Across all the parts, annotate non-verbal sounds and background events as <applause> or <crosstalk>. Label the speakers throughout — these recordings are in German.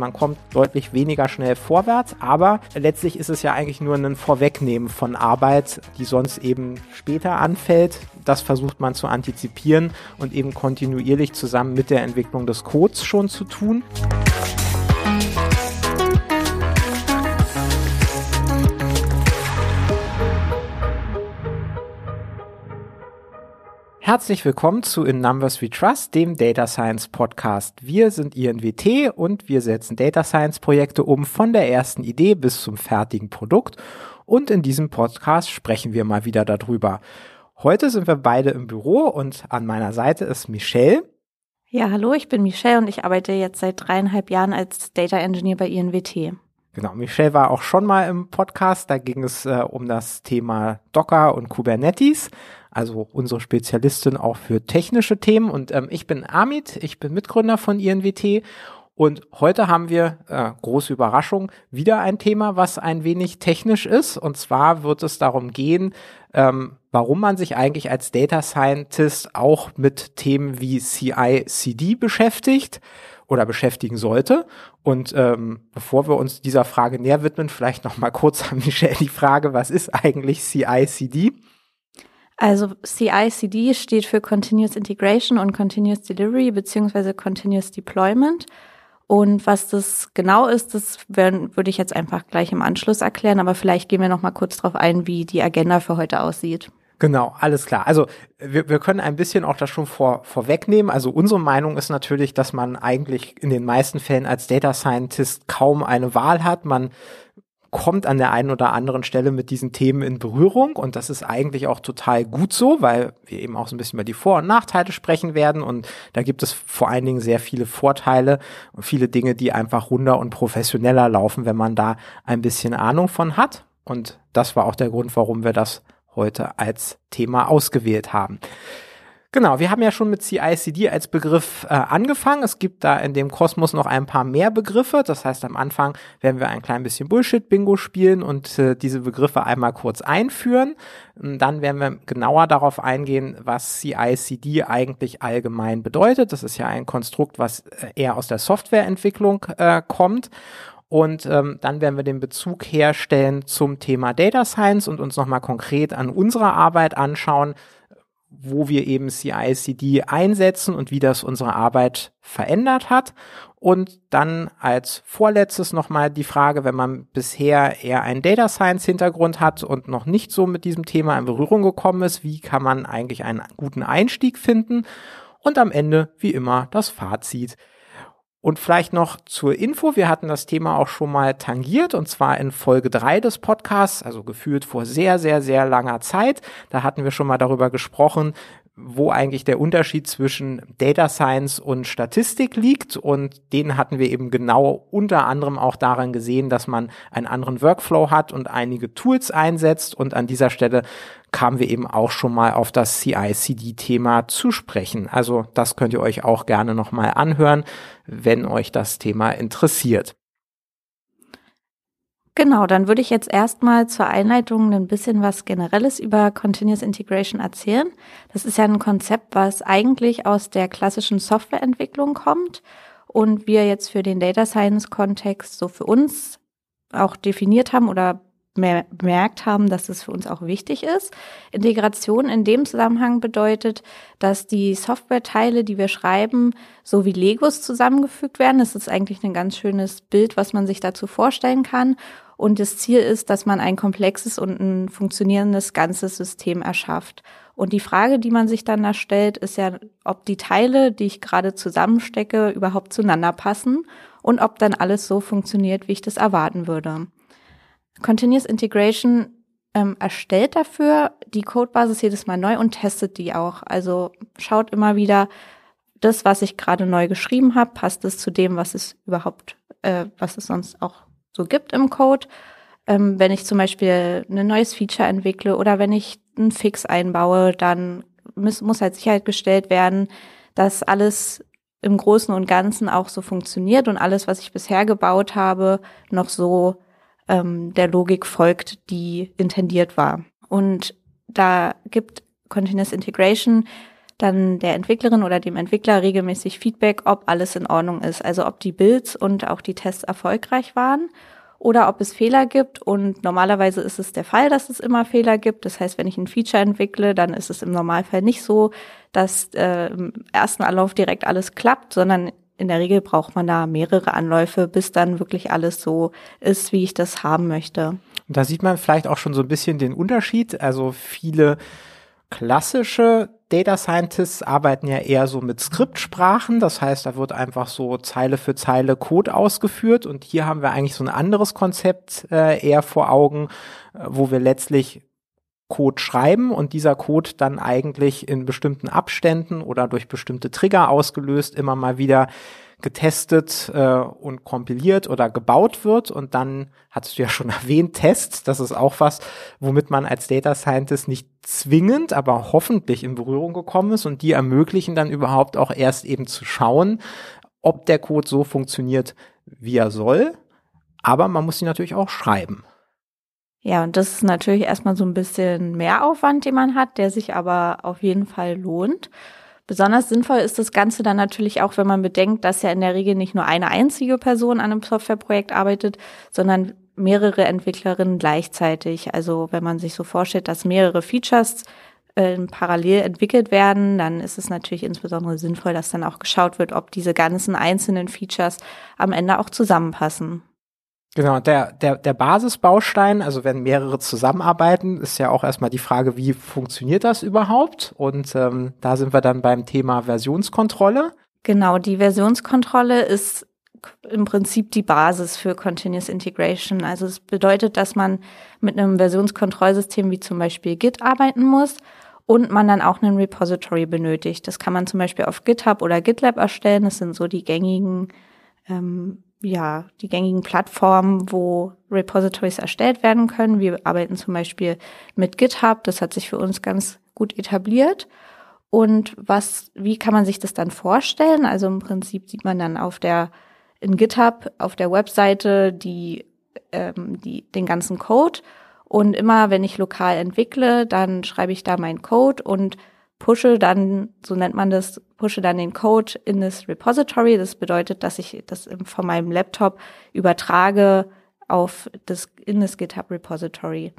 Speaker 1: man kommt deutlich weniger schnell vorwärts, aber letztlich ist es ja eigentlich nur ein Vorwegnehmen von Arbeit, die sonst eben später anfällt. Das versucht man zu antizipieren und eben kontinuierlich zusammen mit der Entwicklung des Codes schon zu tun. Herzlich willkommen zu In Numbers We Trust, dem Data Science Podcast. Wir sind INWT und wir setzen Data Science Projekte um von der ersten Idee bis zum fertigen Produkt. Und in diesem Podcast sprechen wir mal wieder darüber. Heute sind wir beide im Büro und an meiner Seite ist Michelle.
Speaker 2: Ja, hallo, ich bin Michelle und ich arbeite jetzt seit dreieinhalb Jahren als Data Engineer bei INWT.
Speaker 1: Genau, Michelle war auch schon mal im Podcast, da ging es äh, um das Thema Docker und Kubernetes also unsere Spezialistin auch für technische Themen. Und ähm, ich bin Amit, ich bin Mitgründer von INWT. Und heute haben wir, äh, große Überraschung, wieder ein Thema, was ein wenig technisch ist. Und zwar wird es darum gehen, ähm, warum man sich eigentlich als Data Scientist auch mit Themen wie CI-CD beschäftigt oder beschäftigen sollte. Und ähm, bevor wir uns dieser Frage näher widmen, vielleicht noch mal kurz an Michelle die Frage, was ist eigentlich CI-CD?
Speaker 2: Also CI/CD steht für Continuous Integration und Continuous Delivery beziehungsweise Continuous Deployment. Und was das genau ist, das werden, würde ich jetzt einfach gleich im Anschluss erklären, aber vielleicht gehen wir noch mal kurz darauf ein, wie die Agenda für heute aussieht.
Speaker 1: Genau, alles klar. Also wir, wir können ein bisschen auch das schon vor, vorwegnehmen. Also unsere Meinung ist natürlich, dass man eigentlich in den meisten Fällen als Data Scientist kaum eine Wahl hat. Man kommt an der einen oder anderen Stelle mit diesen Themen in Berührung. Und das ist eigentlich auch total gut so, weil wir eben auch so ein bisschen über die Vor- und Nachteile sprechen werden. Und da gibt es vor allen Dingen sehr viele Vorteile und viele Dinge, die einfach runder und professioneller laufen, wenn man da ein bisschen Ahnung von hat. Und das war auch der Grund, warum wir das heute als Thema ausgewählt haben. Genau, wir haben ja schon mit CICD als Begriff äh, angefangen. Es gibt da in dem Kosmos noch ein paar mehr Begriffe. Das heißt, am Anfang werden wir ein klein bisschen Bullshit-Bingo spielen und äh, diese Begriffe einmal kurz einführen. Und dann werden wir genauer darauf eingehen, was CICD eigentlich allgemein bedeutet. Das ist ja ein Konstrukt, was äh, eher aus der Softwareentwicklung äh, kommt. Und ähm, dann werden wir den Bezug herstellen zum Thema Data Science und uns nochmal konkret an unserer Arbeit anschauen, wo wir eben CI/CD einsetzen und wie das unsere Arbeit verändert hat. Und dann als vorletztes nochmal die Frage, wenn man bisher eher einen Data Science Hintergrund hat und noch nicht so mit diesem Thema in Berührung gekommen ist, wie kann man eigentlich einen guten Einstieg finden? Und am Ende, wie immer, das Fazit. Und vielleicht noch zur Info, wir hatten das Thema auch schon mal tangiert und zwar in Folge drei des Podcasts, also gefühlt vor sehr, sehr, sehr langer Zeit. Da hatten wir schon mal darüber gesprochen, wo eigentlich der Unterschied zwischen Data Science und Statistik liegt. Und den hatten wir eben genau unter anderem auch daran gesehen, dass man einen anderen Workflow hat und einige Tools einsetzt. Und an dieser Stelle kamen wir eben auch schon mal auf das CI-CD-Thema zu sprechen. Also das könnt ihr euch auch gerne nochmal anhören, wenn euch das Thema interessiert.
Speaker 2: Genau, dann würde ich jetzt erstmal zur Einleitung ein bisschen was Generelles über Continuous Integration erzählen. Das ist ja ein Konzept, was eigentlich aus der klassischen Softwareentwicklung kommt und wir jetzt für den Data Science Kontext so für uns auch definiert haben oder bemerkt haben, dass es für uns auch wichtig ist. Integration in dem Zusammenhang bedeutet, dass die Softwareteile, die wir schreiben, so wie Legos zusammengefügt werden. Das ist eigentlich ein ganz schönes Bild, was man sich dazu vorstellen kann. Und das Ziel ist, dass man ein komplexes und ein funktionierendes ganzes System erschafft. Und die Frage, die man sich dann da stellt, ist ja, ob die Teile, die ich gerade zusammenstecke, überhaupt zueinander passen und ob dann alles so funktioniert, wie ich das erwarten würde. Continuous Integration ähm, erstellt dafür die Codebasis jedes Mal neu und testet die auch. Also schaut immer wieder, das, was ich gerade neu geschrieben habe, passt es zu dem, was es überhaupt, äh, was es sonst auch so gibt im Code. Ähm, wenn ich zum Beispiel ein neues Feature entwickle oder wenn ich einen Fix einbaue, dann muss, muss halt sichergestellt werden, dass alles im Großen und Ganzen auch so funktioniert und alles, was ich bisher gebaut habe, noch so ähm, der Logik folgt, die intendiert war. Und da gibt Continuous Integration dann der Entwicklerin oder dem Entwickler regelmäßig Feedback, ob alles in Ordnung ist, also ob die Builds und auch die Tests erfolgreich waren oder ob es Fehler gibt. Und normalerweise ist es der Fall, dass es immer Fehler gibt. Das heißt, wenn ich ein Feature entwickle, dann ist es im Normalfall nicht so, dass äh, im ersten Anlauf direkt alles klappt, sondern in der Regel braucht man da mehrere Anläufe, bis dann wirklich alles so ist, wie ich das haben möchte.
Speaker 1: Und da sieht man vielleicht auch schon so ein bisschen den Unterschied. Also viele klassische Data Scientists arbeiten ja eher so mit Skriptsprachen. Das heißt, da wird einfach so Zeile für Zeile Code ausgeführt. Und hier haben wir eigentlich so ein anderes Konzept äh, eher vor Augen, äh, wo wir letztlich Code schreiben und dieser Code dann eigentlich in bestimmten Abständen oder durch bestimmte Trigger ausgelöst immer mal wieder getestet äh, und kompiliert oder gebaut wird. Und dann hattest du ja schon <laughs> erwähnt, Tests, das ist auch was, womit man als Data Scientist nicht zwingend, aber hoffentlich in Berührung gekommen ist und die ermöglichen dann überhaupt auch erst eben zu schauen, ob der Code so funktioniert, wie er soll. Aber man muss ihn natürlich auch schreiben.
Speaker 2: Ja, und das ist natürlich erstmal so ein bisschen Mehraufwand, den man hat, der sich aber auf jeden Fall lohnt. Besonders sinnvoll ist das Ganze dann natürlich auch, wenn man bedenkt, dass ja in der Regel nicht nur eine einzige Person an einem Softwareprojekt arbeitet, sondern mehrere Entwicklerinnen gleichzeitig. Also wenn man sich so vorstellt, dass mehrere Features äh, parallel entwickelt werden, dann ist es natürlich insbesondere sinnvoll, dass dann auch geschaut wird, ob diese ganzen einzelnen Features am Ende auch zusammenpassen.
Speaker 1: Genau, der, der, der Basisbaustein, also wenn mehrere zusammenarbeiten, ist ja auch erstmal die Frage, wie funktioniert das überhaupt? Und ähm, da sind wir dann beim Thema Versionskontrolle.
Speaker 2: Genau, die Versionskontrolle ist im Prinzip die Basis für Continuous Integration. Also es bedeutet, dass man mit einem Versionskontrollsystem wie zum Beispiel Git arbeiten muss und man dann auch einen Repository benötigt. Das kann man zum Beispiel auf GitHub oder GitLab erstellen. Das sind so die gängigen ähm, ja, die gängigen Plattformen, wo Repositories erstellt werden können. Wir arbeiten zum Beispiel mit GitHub. Das hat sich für uns ganz gut etabliert. Und was, wie kann man sich das dann vorstellen? Also im Prinzip sieht man dann auf der, in GitHub, auf der Webseite die, ähm, die, den ganzen Code. Und immer wenn ich lokal entwickle, dann schreibe ich da meinen Code und pushe dann, so nennt man das, pushe dann den Code in das Repository. Das bedeutet, dass ich das von meinem Laptop übertrage auf das, in das GitHub Repository.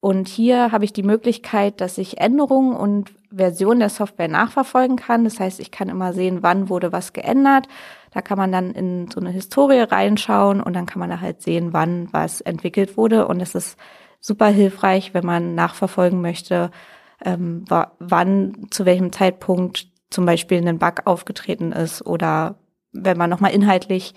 Speaker 2: Und hier habe ich die Möglichkeit, dass ich Änderungen und Versionen der Software nachverfolgen kann. Das heißt, ich kann immer sehen, wann wurde was geändert. Da kann man dann in so eine Historie reinschauen und dann kann man da halt sehen, wann was entwickelt wurde. Und es ist super hilfreich, wenn man nachverfolgen möchte, ähm, wann, zu welchem Zeitpunkt zum Beispiel ein Bug aufgetreten ist oder wenn man nochmal inhaltlich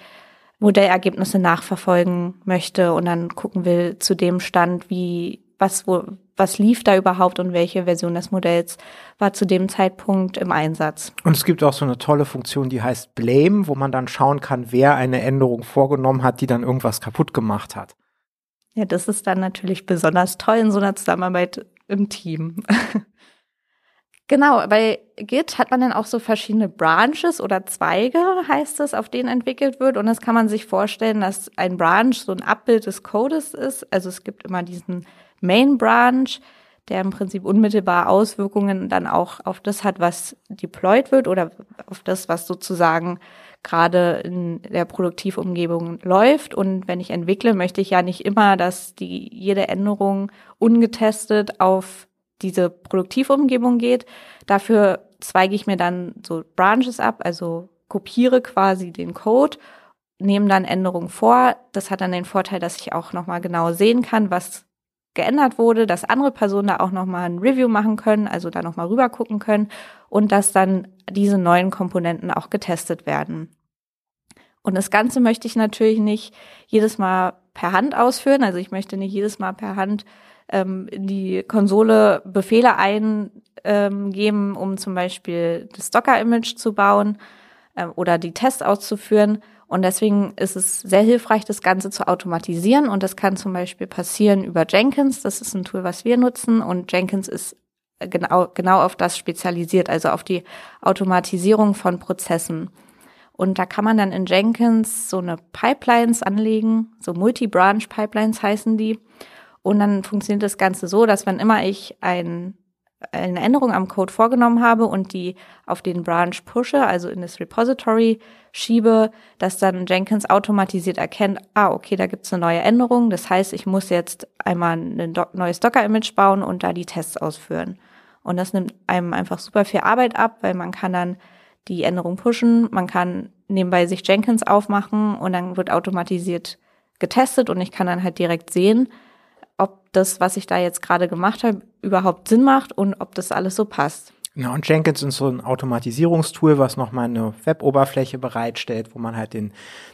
Speaker 2: Modellergebnisse nachverfolgen möchte und dann gucken will zu dem Stand, wie, was, wo, was lief da überhaupt und welche Version des Modells war zu dem Zeitpunkt im Einsatz.
Speaker 1: Und es gibt auch so eine tolle Funktion, die heißt Blame, wo man dann schauen kann, wer eine Änderung vorgenommen hat, die dann irgendwas kaputt gemacht hat.
Speaker 2: Ja, das ist dann natürlich besonders toll in so einer Zusammenarbeit im Team. genau, bei Git hat man dann auch so verschiedene Branches oder Zweige, heißt es, auf denen entwickelt wird. Und das kann man sich vorstellen, dass ein Branch so ein Abbild des Codes ist. Also es gibt immer diesen Main Branch, der im Prinzip unmittelbar Auswirkungen dann auch auf das hat, was deployed wird oder auf das, was sozusagen gerade in der Produktivumgebung läuft. Und wenn ich entwickle, möchte ich ja nicht immer, dass die jede Änderung ungetestet auf diese Produktivumgebung geht. Dafür zweige ich mir dann so Branches ab, also kopiere quasi den Code, nehme dann Änderungen vor. Das hat dann den Vorteil, dass ich auch nochmal genau sehen kann, was geändert wurde, dass andere Personen da auch nochmal ein Review machen können, also da nochmal rüber gucken können und dass dann diese neuen Komponenten auch getestet werden. Und das Ganze möchte ich natürlich nicht jedes Mal per Hand ausführen. Also ich möchte nicht jedes Mal per Hand ähm, in die Konsole Befehle eingeben, ähm, um zum Beispiel das Docker-Image zu bauen äh, oder die Tests auszuführen. Und deswegen ist es sehr hilfreich, das Ganze zu automatisieren. Und das kann zum Beispiel passieren über Jenkins. Das ist ein Tool, was wir nutzen. Und Jenkins ist genau, genau auf das spezialisiert, also auf die Automatisierung von Prozessen. Und da kann man dann in Jenkins so eine Pipelines anlegen, so Multi-Branch Pipelines heißen die. Und dann funktioniert das Ganze so, dass wann immer ich ein eine Änderung am Code vorgenommen habe und die auf den Branch pushe, also in das Repository schiebe, dass dann Jenkins automatisiert erkennt, ah, okay, da gibt's eine neue Änderung. Das heißt, ich muss jetzt einmal ein neues Docker-Image bauen und da die Tests ausführen. Und das nimmt einem einfach super viel Arbeit ab, weil man kann dann die Änderung pushen, man kann nebenbei sich Jenkins aufmachen und dann wird automatisiert getestet und ich kann dann halt direkt sehen, ob das, was ich da jetzt gerade gemacht habe, überhaupt Sinn macht und ob das alles so passt.
Speaker 1: Genau, und Jenkins ist so ein Automatisierungstool, was nochmal eine Web-Oberfläche bereitstellt, wo man halt den,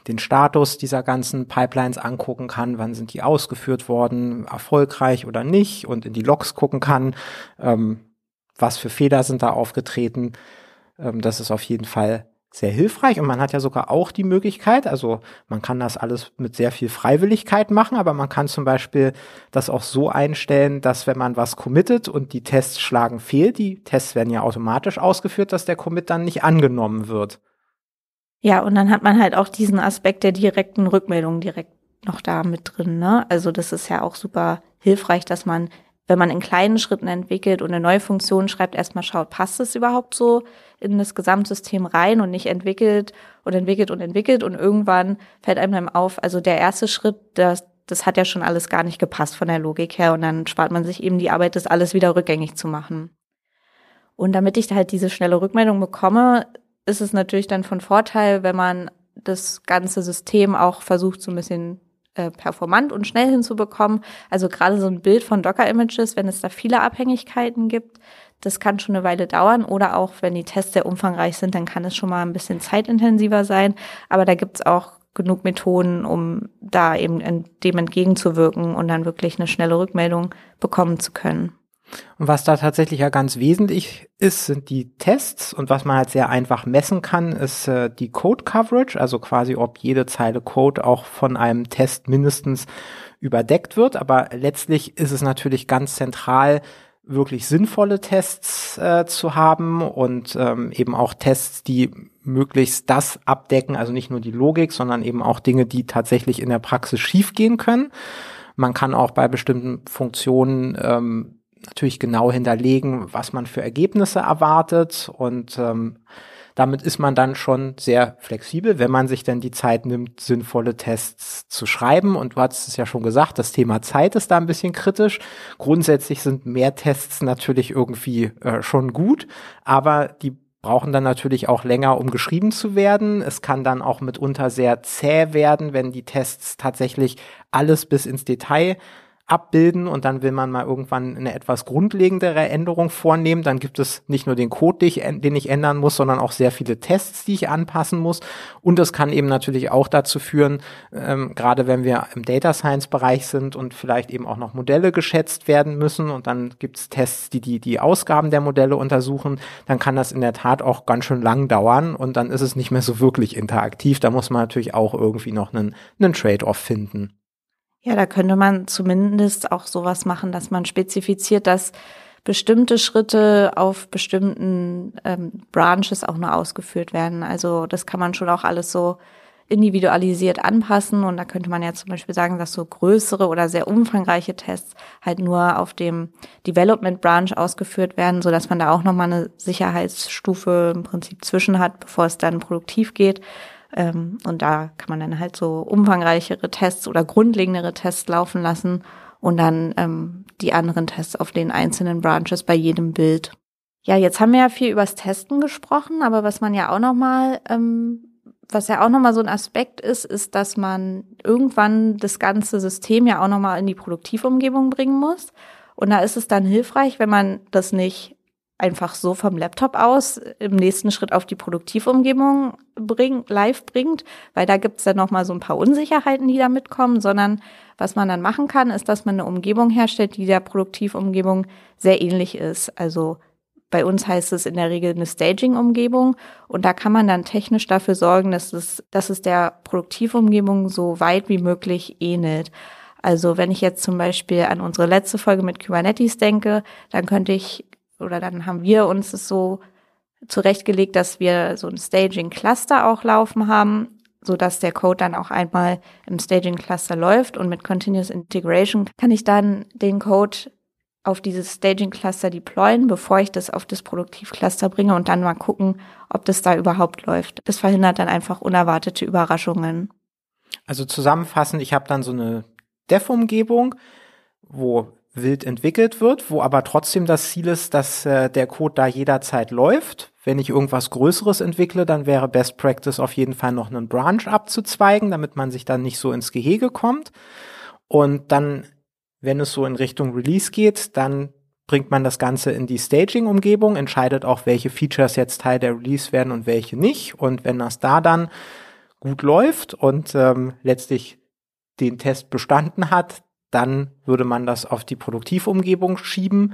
Speaker 1: den Status dieser ganzen Pipelines angucken kann, wann sind die ausgeführt worden, erfolgreich oder nicht und in die Logs gucken kann, ähm, was für Fehler sind da aufgetreten. Ähm, das ist auf jeden Fall sehr hilfreich und man hat ja sogar auch die Möglichkeit, also man kann das alles mit sehr viel Freiwilligkeit machen, aber man kann zum Beispiel das auch so einstellen, dass wenn man was committet und die Tests schlagen fehl, die Tests werden ja automatisch ausgeführt, dass der Commit dann nicht angenommen wird.
Speaker 2: Ja, und dann hat man halt auch diesen Aspekt der direkten Rückmeldung direkt noch da mit drin, ne? Also das ist ja auch super hilfreich, dass man wenn man in kleinen Schritten entwickelt und eine neue Funktion schreibt, erstmal schaut, passt es überhaupt so in das Gesamtsystem rein und nicht entwickelt und entwickelt und entwickelt und irgendwann fällt einem dann auf, also der erste Schritt, das, das hat ja schon alles gar nicht gepasst von der Logik her und dann spart man sich eben die Arbeit, das alles wieder rückgängig zu machen. Und damit ich halt diese schnelle Rückmeldung bekomme, ist es natürlich dann von Vorteil, wenn man das ganze System auch versucht, so ein bisschen äh, performant und schnell hinzubekommen. Also gerade so ein Bild von Docker-Images, wenn es da viele Abhängigkeiten gibt, das kann schon eine Weile dauern. Oder auch, wenn die Tests sehr umfangreich sind, dann kann es schon mal ein bisschen zeitintensiver sein. Aber da gibt's auch genug Methoden, um da eben dem entgegenzuwirken und dann wirklich eine schnelle Rückmeldung bekommen zu können.
Speaker 1: Und was da tatsächlich ja ganz wesentlich ist, sind die Tests. Und was man halt sehr einfach messen kann, ist äh, die Code Coverage, also quasi ob jede Zeile Code auch von einem Test mindestens überdeckt wird. Aber letztlich ist es natürlich ganz zentral, wirklich sinnvolle Tests äh, zu haben und ähm, eben auch Tests, die möglichst das abdecken, also nicht nur die Logik, sondern eben auch Dinge, die tatsächlich in der Praxis schiefgehen können. Man kann auch bei bestimmten Funktionen ähm, natürlich genau hinterlegen, was man für Ergebnisse erwartet und ähm, damit ist man dann schon sehr flexibel, wenn man sich denn die Zeit nimmt, sinnvolle Tests zu schreiben. Und du hattest es ja schon gesagt, das Thema Zeit ist da ein bisschen kritisch. Grundsätzlich sind mehr Tests natürlich irgendwie äh, schon gut, aber die brauchen dann natürlich auch länger, um geschrieben zu werden. Es kann dann auch mitunter sehr zäh werden, wenn die Tests tatsächlich alles bis ins Detail abbilden und dann will man mal irgendwann eine etwas grundlegendere Änderung vornehmen, dann gibt es nicht nur den Code, den ich, ändern muss, sondern auch sehr viele Tests, die ich anpassen muss. Und das kann eben natürlich auch dazu führen, ähm, gerade wenn wir im Data Science Bereich sind und vielleicht eben auch noch Modelle geschätzt werden müssen und dann gibt es Tests, die, die die Ausgaben der Modelle untersuchen, dann kann das in der Tat auch ganz schön lang dauern und dann ist es nicht mehr so wirklich interaktiv. Da muss man natürlich auch irgendwie noch einen, einen Trade-off finden.
Speaker 2: Ja, da könnte man zumindest auch sowas machen, dass man spezifiziert, dass bestimmte Schritte auf bestimmten ähm, Branches auch nur ausgeführt werden. Also das kann man schon auch alles so individualisiert anpassen und da könnte man ja zum Beispiel sagen, dass so größere oder sehr umfangreiche Tests halt nur auf dem Development Branch ausgeführt werden, so dass man da auch nochmal eine Sicherheitsstufe im Prinzip zwischen hat, bevor es dann produktiv geht. Ähm, und da kann man dann halt so umfangreichere Tests oder grundlegendere Tests laufen lassen und dann ähm, die anderen Tests auf den einzelnen Branches bei jedem Bild. Ja, jetzt haben wir ja viel übers Testen gesprochen, aber was man ja auch noch mal, ähm, was ja auch noch mal so ein Aspekt ist, ist, dass man irgendwann das ganze System ja auch noch mal in die Produktivumgebung bringen muss. Und da ist es dann hilfreich, wenn man das nicht einfach so vom Laptop aus im nächsten Schritt auf die Produktivumgebung bring, live bringt, weil da gibt's dann nochmal so ein paar Unsicherheiten, die da mitkommen, sondern was man dann machen kann, ist, dass man eine Umgebung herstellt, die der Produktivumgebung sehr ähnlich ist. Also bei uns heißt es in der Regel eine Staging-Umgebung und da kann man dann technisch dafür sorgen, dass es, dass es der Produktivumgebung so weit wie möglich ähnelt. Also wenn ich jetzt zum Beispiel an unsere letzte Folge mit Kubernetes denke, dann könnte ich oder dann haben wir uns es so zurechtgelegt, dass wir so ein Staging-Cluster auch laufen haben, so dass der Code dann auch einmal im Staging-Cluster läuft und mit Continuous Integration kann ich dann den Code auf dieses Staging-Cluster deployen, bevor ich das auf das Produktiv-Cluster bringe und dann mal gucken, ob das da überhaupt läuft. Das verhindert dann einfach unerwartete Überraschungen.
Speaker 1: Also zusammenfassend, ich habe dann so eine Dev-Umgebung, wo wild entwickelt wird, wo aber trotzdem das Ziel ist, dass äh, der Code da jederzeit läuft. Wenn ich irgendwas Größeres entwickle, dann wäre Best Practice auf jeden Fall noch einen Branch abzuzweigen, damit man sich dann nicht so ins Gehege kommt. Und dann, wenn es so in Richtung Release geht, dann bringt man das Ganze in die Staging-Umgebung, entscheidet auch, welche Features jetzt Teil der Release werden und welche nicht. Und wenn das da dann gut läuft und ähm, letztlich den Test bestanden hat, dann würde man das auf die Produktivumgebung schieben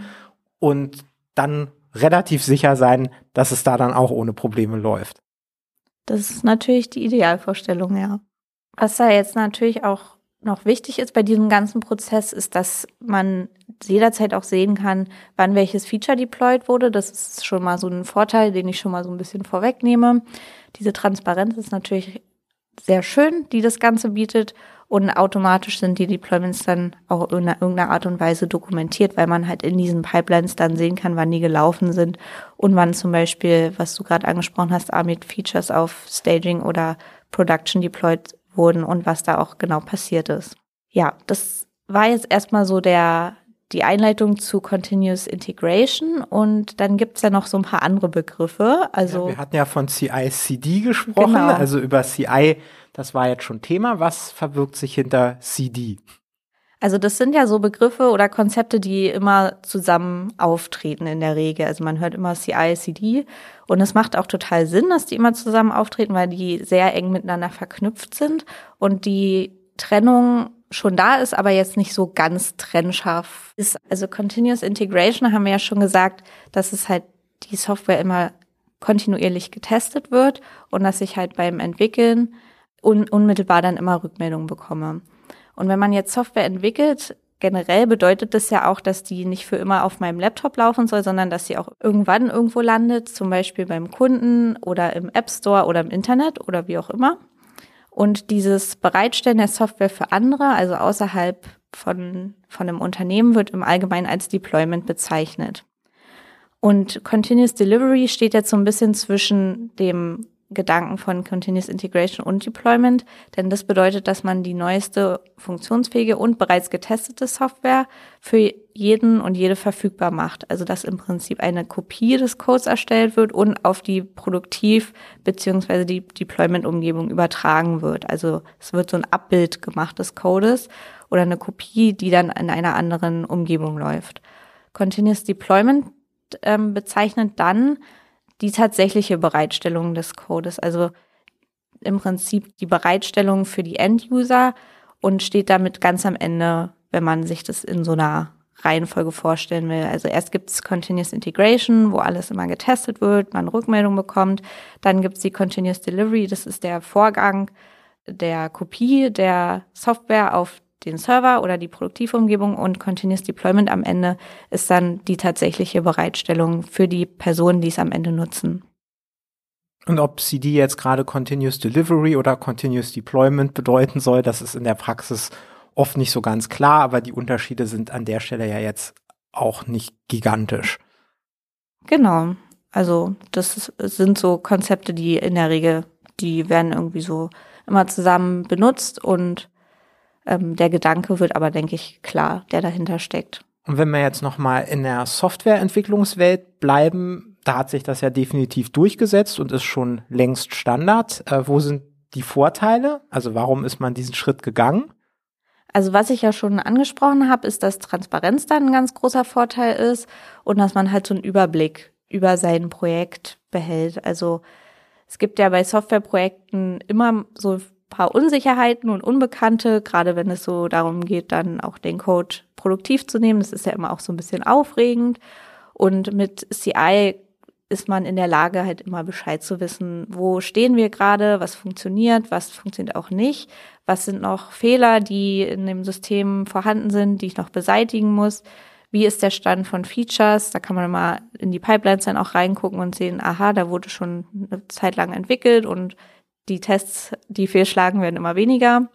Speaker 1: und dann relativ sicher sein, dass es da dann auch ohne Probleme läuft.
Speaker 2: Das ist natürlich die Idealvorstellung, ja. Was da jetzt natürlich auch noch wichtig ist bei diesem ganzen Prozess, ist, dass man jederzeit auch sehen kann, wann welches Feature deployed wurde. Das ist schon mal so ein Vorteil, den ich schon mal so ein bisschen vorwegnehme. Diese Transparenz ist natürlich sehr schön, die das Ganze bietet. Und automatisch sind die Deployments dann auch in irgendeiner Art und Weise dokumentiert, weil man halt in diesen Pipelines dann sehen kann, wann die gelaufen sind und wann zum Beispiel, was du gerade angesprochen hast, Amit Features auf Staging oder Production deployed wurden und was da auch genau passiert ist. Ja, das war jetzt erstmal so der die Einleitung zu Continuous Integration und dann gibt's ja noch so ein paar andere Begriffe. Also
Speaker 1: ja, wir hatten ja von CI/CD gesprochen, genau. also über CI das war jetzt schon Thema. Was verbirgt sich hinter CD?
Speaker 2: Also das sind ja so Begriffe oder Konzepte, die immer zusammen auftreten in der Regel. Also man hört immer CI, CD und es macht auch total Sinn, dass die immer zusammen auftreten, weil die sehr eng miteinander verknüpft sind und die Trennung schon da ist, aber jetzt nicht so ganz trennscharf ist. Also Continuous Integration haben wir ja schon gesagt, dass es halt die Software immer kontinuierlich getestet wird und dass ich halt beim Entwickeln un unmittelbar dann immer Rückmeldungen bekomme. Und wenn man jetzt Software entwickelt, generell bedeutet das ja auch, dass die nicht für immer auf meinem Laptop laufen soll, sondern dass sie auch irgendwann irgendwo landet, zum Beispiel beim Kunden oder im App Store oder im Internet oder wie auch immer. Und dieses Bereitstellen der Software für andere, also außerhalb von, von einem Unternehmen, wird im Allgemeinen als Deployment bezeichnet. Und Continuous Delivery steht jetzt so ein bisschen zwischen dem Gedanken von Continuous Integration und Deployment, denn das bedeutet, dass man die neueste funktionsfähige und bereits getestete Software für jeden und jede verfügbar macht. Also dass im Prinzip eine Kopie des Codes erstellt wird und auf die Produktiv- beziehungsweise die Deployment-Umgebung übertragen wird. Also es wird so ein Abbild gemacht des Codes oder eine Kopie, die dann in einer anderen Umgebung läuft. Continuous Deployment ähm, bezeichnet dann, die tatsächliche Bereitstellung des Codes, also im Prinzip die Bereitstellung für die End-User und steht damit ganz am Ende, wenn man sich das in so einer Reihenfolge vorstellen will. Also erst gibt es Continuous Integration, wo alles immer getestet wird, man Rückmeldung bekommt. Dann gibt es die Continuous Delivery, das ist der Vorgang der Kopie der Software auf den Server oder die Produktivumgebung und Continuous Deployment am Ende ist dann die tatsächliche Bereitstellung für die Personen, die es am Ende nutzen.
Speaker 1: Und ob CD jetzt gerade Continuous Delivery oder Continuous Deployment bedeuten soll, das ist in der Praxis oft nicht so ganz klar, aber die Unterschiede sind an der Stelle ja jetzt auch nicht gigantisch.
Speaker 2: Genau. Also das sind so Konzepte, die in der Regel, die werden irgendwie so immer zusammen benutzt und ähm, der Gedanke wird aber, denke ich, klar, der dahinter steckt.
Speaker 1: Und wenn wir jetzt nochmal in der Softwareentwicklungswelt bleiben, da hat sich das ja definitiv durchgesetzt und ist schon längst Standard. Äh, wo sind die Vorteile? Also warum ist man diesen Schritt gegangen?
Speaker 2: Also was ich ja schon angesprochen habe, ist, dass Transparenz dann ein ganz großer Vorteil ist und dass man halt so einen Überblick über sein Projekt behält. Also es gibt ja bei Softwareprojekten immer so paar Unsicherheiten und Unbekannte, gerade wenn es so darum geht, dann auch den Code produktiv zu nehmen. Das ist ja immer auch so ein bisschen aufregend. Und mit CI ist man in der Lage, halt immer Bescheid zu wissen, wo stehen wir gerade, was funktioniert, was funktioniert auch nicht, was sind noch Fehler, die in dem System vorhanden sind, die ich noch beseitigen muss. Wie ist der Stand von Features? Da kann man mal in die Pipelines dann auch reingucken und sehen, aha, da wurde schon eine Zeit lang entwickelt und die Tests, die fehlschlagen, werden immer weniger.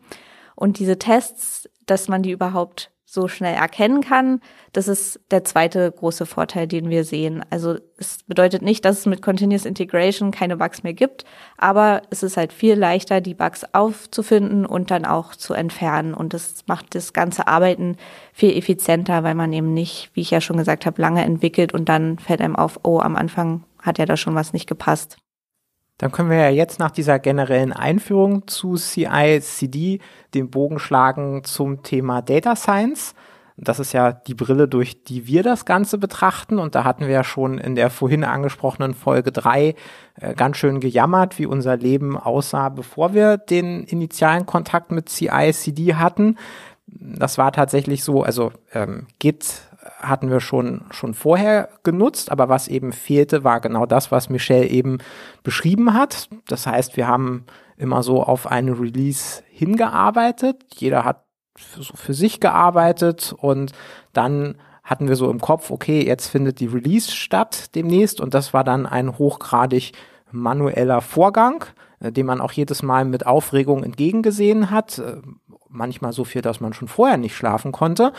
Speaker 2: Und diese Tests, dass man die überhaupt so schnell erkennen kann. Das ist der zweite große Vorteil, den wir sehen. Also es bedeutet nicht, dass es mit Continuous Integration keine Bugs mehr gibt, aber es ist halt viel leichter, die Bugs aufzufinden und dann auch zu entfernen. Und das macht das ganze Arbeiten viel effizienter, weil man eben nicht, wie ich ja schon gesagt habe, lange entwickelt und dann fällt einem auf, oh, am Anfang hat ja da schon was nicht gepasst.
Speaker 1: Dann können wir ja jetzt nach dieser generellen Einführung zu CI/CD den Bogen schlagen zum Thema Data Science. Das ist ja die Brille, durch die wir das Ganze betrachten. Und da hatten wir ja schon in der vorhin angesprochenen Folge drei äh, ganz schön gejammert, wie unser Leben aussah, bevor wir den initialen Kontakt mit CI/CD hatten. Das war tatsächlich so, also ähm, Git hatten wir schon, schon vorher genutzt, aber was eben fehlte, war genau das, was Michelle eben beschrieben hat. Das heißt, wir haben immer so auf eine Release hingearbeitet. Jeder hat für, so für sich gearbeitet und dann hatten wir so im Kopf, okay, jetzt findet die Release statt demnächst und das war dann ein hochgradig manueller Vorgang, äh, den man auch jedes Mal mit Aufregung entgegengesehen hat. Äh, manchmal so viel, dass man schon vorher nicht schlafen konnte.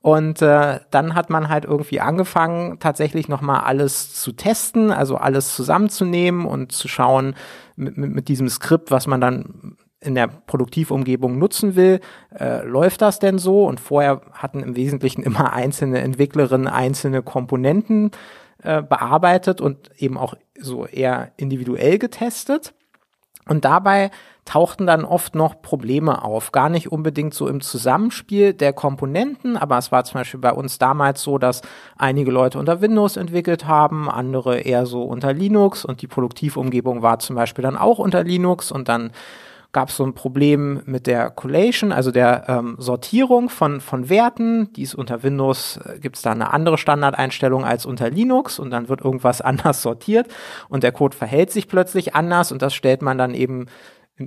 Speaker 1: Und äh, dann hat man halt irgendwie angefangen, tatsächlich nochmal alles zu testen, also alles zusammenzunehmen und zu schauen mit, mit, mit diesem Skript, was man dann in der Produktivumgebung nutzen will, äh, läuft das denn so? Und vorher hatten im Wesentlichen immer einzelne Entwicklerinnen einzelne Komponenten äh, bearbeitet und eben auch so eher individuell getestet. Und dabei tauchten dann oft noch Probleme auf. Gar nicht unbedingt so im Zusammenspiel der Komponenten, aber es war zum Beispiel bei uns damals so, dass einige Leute unter Windows entwickelt haben, andere eher so unter Linux und die Produktivumgebung war zum Beispiel dann auch unter Linux und dann gab es so ein Problem mit der Collation, also der ähm, Sortierung von, von Werten. Die ist unter Windows, äh, gibt es da eine andere Standardeinstellung als unter Linux und dann wird irgendwas <laughs> anders sortiert und der Code verhält sich plötzlich anders und das stellt man dann eben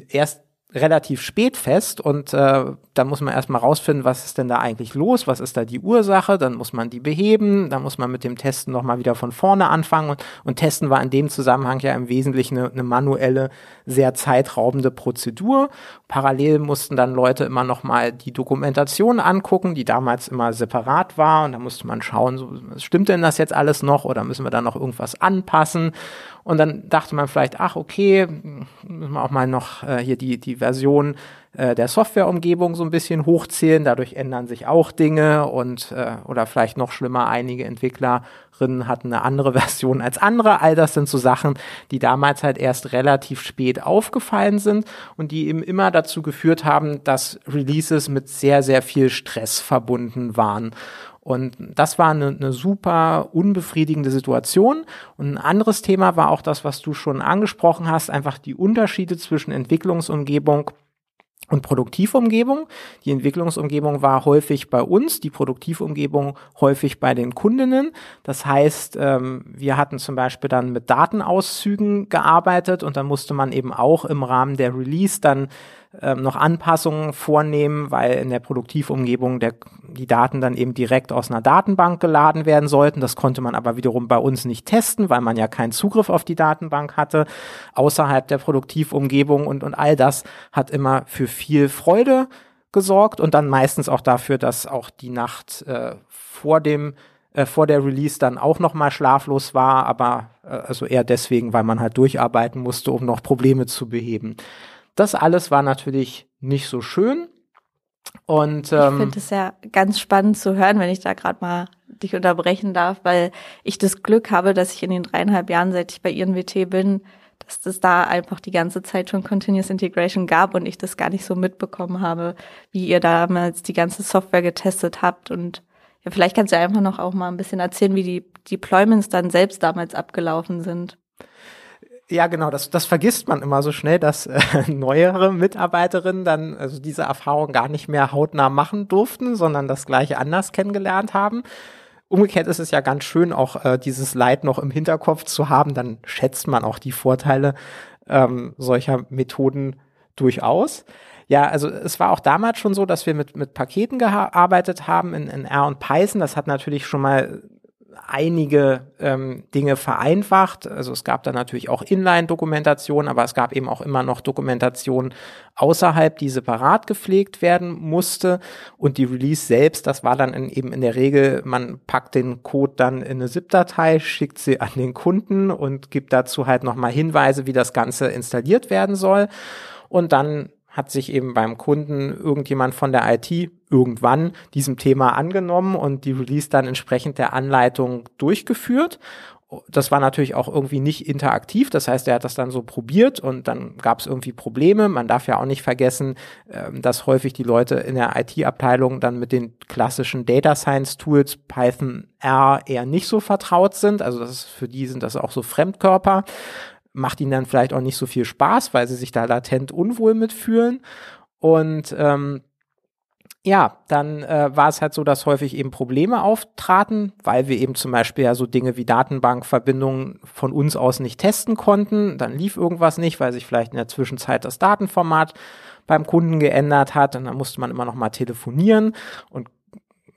Speaker 1: erst relativ spät fest und äh, da muss man erstmal rausfinden, was ist denn da eigentlich los, was ist da die Ursache, dann muss man die beheben, dann muss man mit dem Testen nochmal wieder von vorne anfangen und, und Testen war in dem Zusammenhang ja im Wesentlichen eine, eine manuelle, sehr zeitraubende Prozedur. Parallel mussten dann Leute immer nochmal die Dokumentation angucken, die damals immer separat war und da musste man schauen, so, stimmt denn das jetzt alles noch oder müssen wir da noch irgendwas anpassen und dann dachte man vielleicht, ach okay, müssen wir auch mal noch äh, hier die, die Version äh, der Softwareumgebung so ein bisschen hochzählen. Dadurch ändern sich auch Dinge und äh, oder vielleicht noch schlimmer, einige Entwicklerinnen hatten eine andere <laughs> Version als andere. All das sind so Sachen, die damals halt erst relativ spät aufgefallen sind und die eben immer dazu geführt haben, dass Releases mit sehr, sehr viel Stress verbunden waren. Und das war eine, eine super unbefriedigende Situation. Und ein anderes Thema war auch das, was du schon angesprochen hast, einfach die Unterschiede zwischen Entwicklungsumgebung und Produktivumgebung. Die Entwicklungsumgebung war häufig bei uns, die Produktivumgebung häufig bei den Kundinnen. Das heißt, ähm, wir hatten zum Beispiel dann mit Datenauszügen gearbeitet und dann musste man eben auch im Rahmen der Release dann ähm, noch Anpassungen vornehmen, weil in der Produktivumgebung der, die Daten dann eben direkt aus einer Datenbank geladen werden sollten. Das konnte man aber wiederum bei uns nicht testen, weil man ja keinen Zugriff auf die Datenbank hatte, außerhalb der Produktivumgebung und, und all das hat immer für viel Freude gesorgt und dann meistens auch dafür, dass auch die Nacht äh, vor dem äh, vor der Release dann auch noch mal schlaflos war, aber äh, also eher deswegen, weil man halt durcharbeiten musste, um noch Probleme zu beheben. Das alles war natürlich nicht so schön. Und
Speaker 2: ähm, ich finde es ja ganz spannend zu hören, wenn ich da gerade mal dich unterbrechen darf, weil ich das Glück habe, dass ich in den dreieinhalb Jahren, seit ich bei INWT bin, dass das da einfach die ganze Zeit schon Continuous Integration gab und ich das gar nicht so mitbekommen habe, wie ihr damals die ganze Software getestet habt. Und ja, vielleicht kannst du einfach noch auch mal ein bisschen erzählen, wie die Deployments dann selbst damals abgelaufen sind.
Speaker 1: Ja, genau, das, das vergisst man immer so schnell, dass äh, <laughs> neuere Mitarbeiterinnen dann also diese Erfahrung gar nicht mehr hautnah machen durften, sondern das gleiche anders kennengelernt haben. Umgekehrt ist es ja ganz schön, auch äh, dieses Leid noch im Hinterkopf zu haben, dann schätzt man auch die Vorteile ähm, solcher Methoden durchaus. Ja, also es war auch damals schon so, dass wir mit, mit Paketen gearbeitet haben in, in R und Python. Das hat natürlich schon mal einige ähm, Dinge vereinfacht. Also es gab dann natürlich auch Inline-Dokumentation, aber es gab eben auch immer noch Dokumentation außerhalb, die separat gepflegt werden musste. Und die Release selbst, das war dann in, eben in der Regel, man packt den Code dann in eine ZIP-Datei, schickt sie an den Kunden und gibt dazu halt nochmal Hinweise, wie das Ganze installiert werden soll. Und dann hat sich eben beim Kunden irgendjemand von der IT irgendwann diesem Thema angenommen und die Release dann entsprechend der Anleitung durchgeführt. Das war natürlich auch irgendwie nicht interaktiv, das heißt, er hat das dann so probiert und dann gab es irgendwie Probleme. Man darf ja auch nicht vergessen, ähm, dass häufig die Leute in der IT-Abteilung dann mit den klassischen Data Science Tools Python R eher nicht so vertraut sind. Also das ist, für die sind das auch so Fremdkörper macht ihnen dann vielleicht auch nicht so viel Spaß, weil sie sich da latent unwohl mitfühlen. Und ähm, ja, dann äh, war es halt so, dass häufig eben Probleme auftraten, weil wir eben zum Beispiel ja so Dinge wie Datenbankverbindungen von uns aus nicht testen konnten. Dann lief irgendwas nicht, weil sich vielleicht in der Zwischenzeit das Datenformat beim Kunden geändert hat. Und dann musste man immer noch mal telefonieren und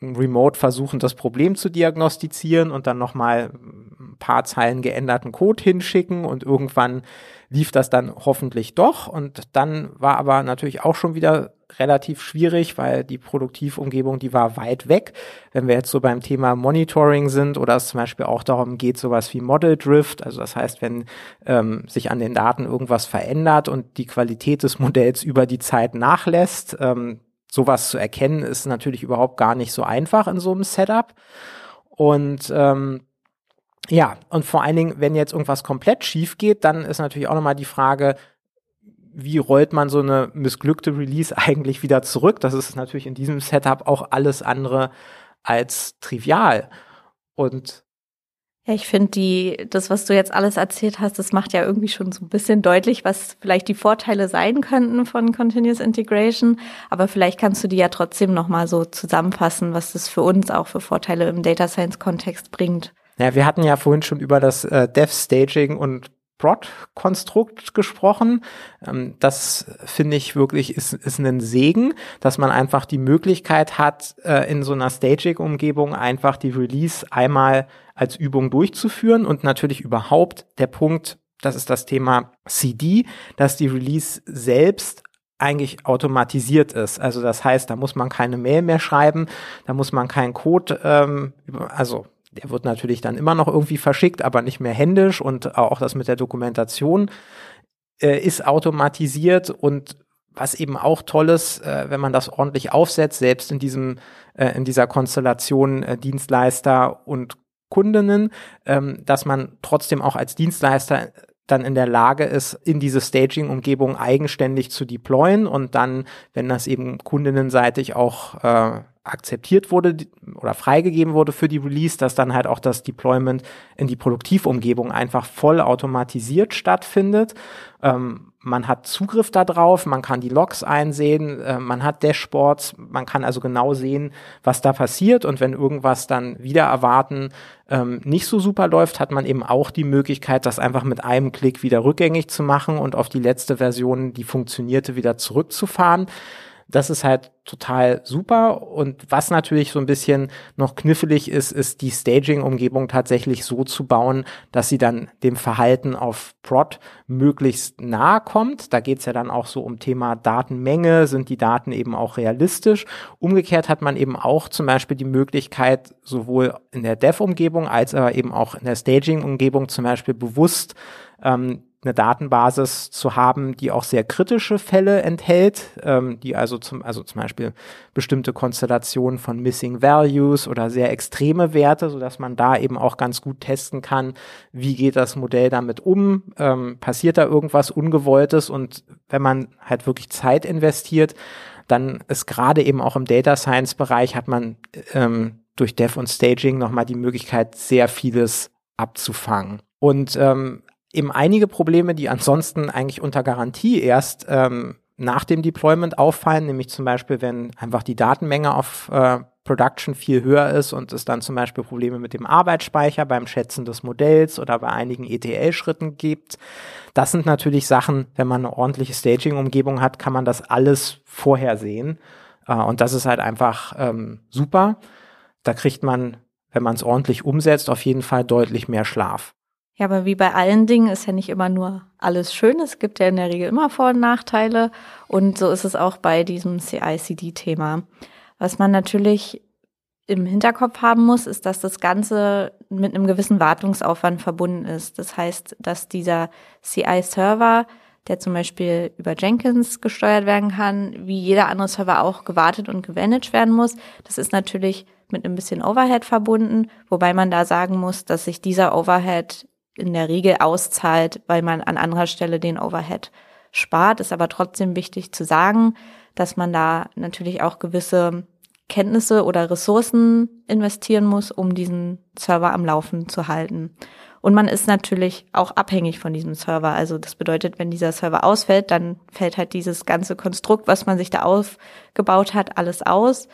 Speaker 1: remote versuchen, das Problem zu diagnostizieren und dann nochmal paar Zeilen geänderten Code hinschicken und irgendwann lief das dann hoffentlich doch und dann war aber natürlich auch schon wieder relativ schwierig, weil die Produktivumgebung, die war weit weg. Wenn wir jetzt so beim Thema Monitoring sind oder es zum Beispiel auch darum geht, sowas wie Model Drift, also das heißt, wenn ähm, sich an den Daten irgendwas verändert und die Qualität des Modells über die Zeit nachlässt, ähm, sowas zu erkennen, ist natürlich überhaupt gar nicht so einfach in so einem Setup. Und ähm, ja, und vor allen Dingen, wenn jetzt irgendwas komplett schief geht, dann ist natürlich auch nochmal die Frage, wie rollt man so eine missglückte Release <laughs> eigentlich wieder zurück? Das ist natürlich in diesem Setup auch alles andere als trivial. Und
Speaker 2: ja, ich finde die, das, was du jetzt alles erzählt hast, das macht ja irgendwie schon so ein bisschen deutlich, was vielleicht die Vorteile sein könnten von Continuous Integration. Aber vielleicht kannst du die ja trotzdem nochmal so zusammenfassen, was das für uns auch für Vorteile im Data Science Kontext bringt.
Speaker 1: Ja, wir hatten ja vorhin schon über das äh, Dev Staging und Prod-Konstrukt gesprochen. Ähm, das finde ich wirklich ist, ist ein Segen, dass man einfach die Möglichkeit hat, äh, in so einer Staging-Umgebung einfach die Release einmal als Übung durchzuführen und natürlich überhaupt der Punkt, das ist das Thema CD, dass die Release selbst eigentlich automatisiert ist. Also das heißt, da muss man keine Mail mehr schreiben, da muss man keinen Code, ähm, also der wird natürlich dann immer noch irgendwie verschickt, aber nicht mehr händisch. Und auch das mit der Dokumentation äh, ist automatisiert. Und was eben auch toll ist, äh, wenn man das ordentlich aufsetzt, selbst in diesem, äh, in dieser Konstellation äh, Dienstleister und Kundinnen, ähm, dass man trotzdem auch als Dienstleister dann in der Lage ist, in diese Staging-Umgebung eigenständig zu deployen und dann, wenn das eben kundinnenseitig auch äh, akzeptiert wurde oder freigegeben wurde für die Release, dass dann halt auch das Deployment in die Produktivumgebung einfach voll automatisiert stattfindet. Ähm, man hat Zugriff darauf, man kann die Logs einsehen, äh, man hat Dashboards, man kann also genau sehen, was da passiert und wenn irgendwas dann wieder erwarten ähm, nicht so super läuft, hat man eben auch die Möglichkeit, das einfach mit einem Klick wieder rückgängig zu machen und auf die letzte Version, die funktionierte, wieder zurückzufahren. Das ist halt total super. Und was natürlich so ein bisschen noch knifflig ist, ist die Staging-Umgebung tatsächlich so zu bauen, dass sie dann dem Verhalten auf Prod möglichst nahe kommt. Da geht's ja dann auch so um Thema Datenmenge, sind die Daten eben auch realistisch. Umgekehrt hat man eben auch zum Beispiel die Möglichkeit, sowohl in der Dev-Umgebung als aber eben auch in der Staging-Umgebung zum Beispiel bewusst ähm, eine Datenbasis zu haben, die auch sehr kritische Fälle enthält, ähm, die also zum, also zum Beispiel bestimmte Konstellationen von Missing Values oder sehr extreme Werte, so dass man da eben auch ganz gut testen kann, wie geht das Modell damit um, ähm, passiert da irgendwas Ungewolltes und wenn man halt wirklich Zeit investiert, dann ist gerade eben auch im Data Science Bereich hat man ähm, durch Dev und Staging nochmal die Möglichkeit, sehr vieles abzufangen. Und ähm, eben einige Probleme, die ansonsten eigentlich unter Garantie erst ähm, nach dem Deployment auffallen, nämlich zum Beispiel, wenn einfach die Datenmenge auf äh, Production viel höher ist und es dann zum Beispiel Probleme mit dem Arbeitsspeicher beim Schätzen des Modells oder bei einigen ETL-Schritten gibt. Das sind natürlich Sachen, wenn man eine ordentliche Staging-Umgebung hat, kann man das alles vorhersehen. Äh, und das ist halt einfach ähm, super. Da kriegt man wenn man es ordentlich umsetzt, auf jeden Fall deutlich mehr Schlaf.
Speaker 2: Ja, aber wie bei allen Dingen ist ja nicht immer nur alles schön. Es gibt ja in der Regel immer Vor- und Nachteile. Und so ist es auch bei diesem CI-CD-Thema. Was man natürlich im Hinterkopf haben muss, ist, dass das Ganze mit einem gewissen Wartungsaufwand verbunden ist. Das heißt, dass dieser CI-Server, der zum Beispiel über Jenkins gesteuert werden kann, wie jeder andere Server auch gewartet und gemanagt werden muss. Das ist natürlich mit ein bisschen Overhead verbunden, wobei man da sagen muss, dass sich dieser Overhead in der Regel auszahlt, weil man an anderer Stelle den Overhead spart. Ist aber trotzdem wichtig zu sagen, dass man da natürlich auch gewisse Kenntnisse oder Ressourcen investieren muss, um diesen Server am Laufen zu halten. Und man ist natürlich auch abhängig von diesem Server. Also das bedeutet, wenn dieser Server ausfällt, dann fällt halt dieses ganze Konstrukt, was man sich da aufgebaut hat, alles aus.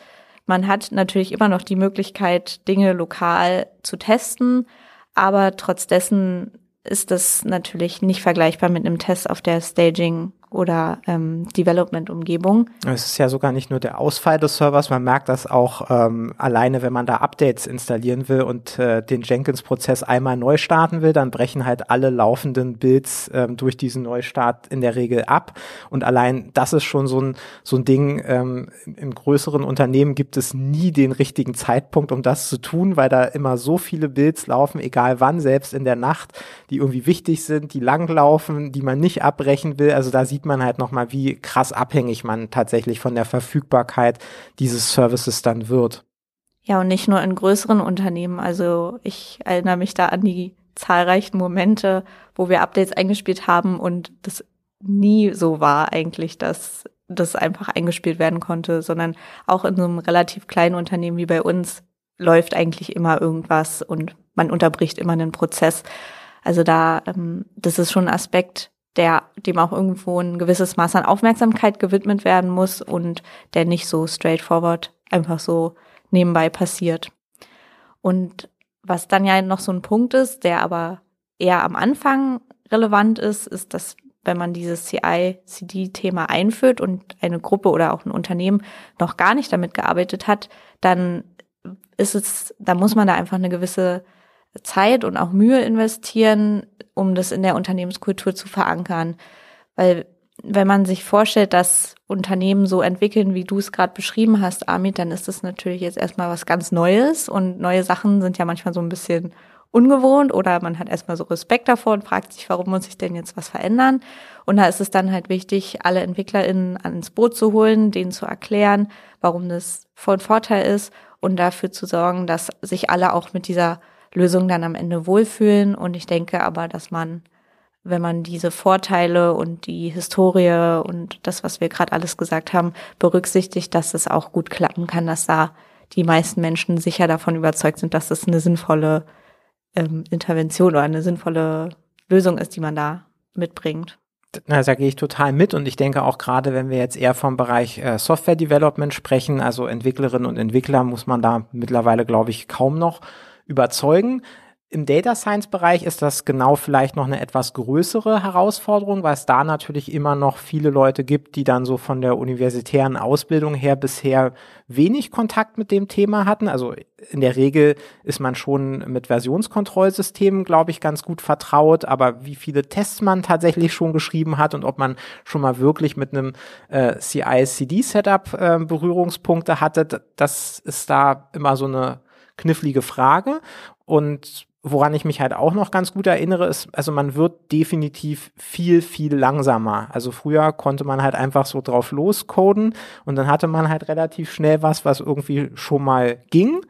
Speaker 2: Man hat natürlich immer noch die Möglichkeit, Dinge lokal zu testen, aber trotz dessen ist das natürlich nicht vergleichbar mit einem Test auf der Staging oder ähm, Development-Umgebung.
Speaker 1: Es ist ja sogar nicht nur der Ausfall des Servers, man merkt das auch ähm, alleine, wenn man da Updates installieren will und äh, den Jenkins-Prozess einmal neu starten will, dann brechen halt alle laufenden Builds ähm, durch diesen Neustart in der Regel ab. Und allein das ist schon so ein, so ein Ding, ähm, in größeren Unternehmen gibt es nie den richtigen Zeitpunkt, um das zu tun, weil da immer so viele Builds laufen, egal wann, selbst in der Nacht, die irgendwie wichtig sind, die langlaufen, die man nicht abbrechen will. Also da sieht man halt nochmal, wie krass abhängig man tatsächlich von der Verfügbarkeit dieses Services dann wird.
Speaker 2: Ja, und nicht nur in größeren Unternehmen. Also ich erinnere mich da an die zahlreichen Momente, wo wir Updates eingespielt haben und das nie so war eigentlich, dass das einfach eingespielt werden konnte, sondern auch in so einem relativ kleinen Unternehmen wie bei uns läuft eigentlich immer irgendwas und man unterbricht immer einen Prozess. Also da, ähm, das ist schon ein Aspekt, der dem auch irgendwo ein gewisses Maß an Aufmerksamkeit gewidmet werden muss und der nicht so straightforward einfach so nebenbei passiert. Und was dann ja noch so ein Punkt ist, der aber eher am Anfang relevant ist, ist, dass wenn man dieses CI-CD-Thema einführt und eine Gruppe oder auch ein Unternehmen noch gar nicht damit gearbeitet hat, dann ist es, da muss man da einfach eine gewisse Zeit und auch Mühe investieren, um das in der Unternehmenskultur zu verankern. Weil wenn man sich vorstellt, dass Unternehmen so entwickeln, wie du es gerade beschrieben hast, Amit, dann ist das natürlich jetzt erstmal was ganz Neues und neue Sachen sind ja manchmal so ein bisschen ungewohnt oder man hat erstmal so Respekt davor und fragt sich, warum muss ich denn jetzt was verändern? Und da ist es dann halt wichtig, alle EntwicklerInnen ans Boot zu holen, denen zu erklären, warum das von Vorteil ist und dafür zu sorgen, dass sich alle auch mit dieser Lösung dann am Ende wohlfühlen. Und ich denke aber, dass man, wenn man diese Vorteile und die Historie und das, was wir gerade alles gesagt haben, berücksichtigt, dass es auch gut klappen kann, dass da die meisten Menschen sicher davon überzeugt sind, dass das eine sinnvolle ähm, Intervention oder eine sinnvolle Lösung ist, die man da mitbringt.
Speaker 1: Na, da gehe ich total mit und ich denke auch gerade, wenn wir jetzt eher vom Bereich äh, Software Development sprechen, also Entwicklerinnen und Entwickler, muss man da mittlerweile, glaube ich, kaum noch überzeugen. Im Data Science Bereich ist das genau vielleicht noch eine etwas größere Herausforderung, weil es da natürlich immer noch viele Leute gibt, die dann so von der universitären Ausbildung her bisher wenig Kontakt mit dem Thema hatten. Also in der Regel ist man schon mit Versionskontrollsystemen, glaube ich, ganz gut vertraut, aber wie viele Tests man tatsächlich schon geschrieben hat und ob man schon mal wirklich mit einem äh, CI-CD-Setup äh, Berührungspunkte hatte, das ist da immer so eine knifflige Frage. Und woran ich mich halt auch noch ganz gut erinnere, ist, also man wird definitiv viel, viel langsamer. Also früher konnte man halt einfach so drauf loscoden und dann hatte man halt relativ schnell was, was irgendwie schon mal ging.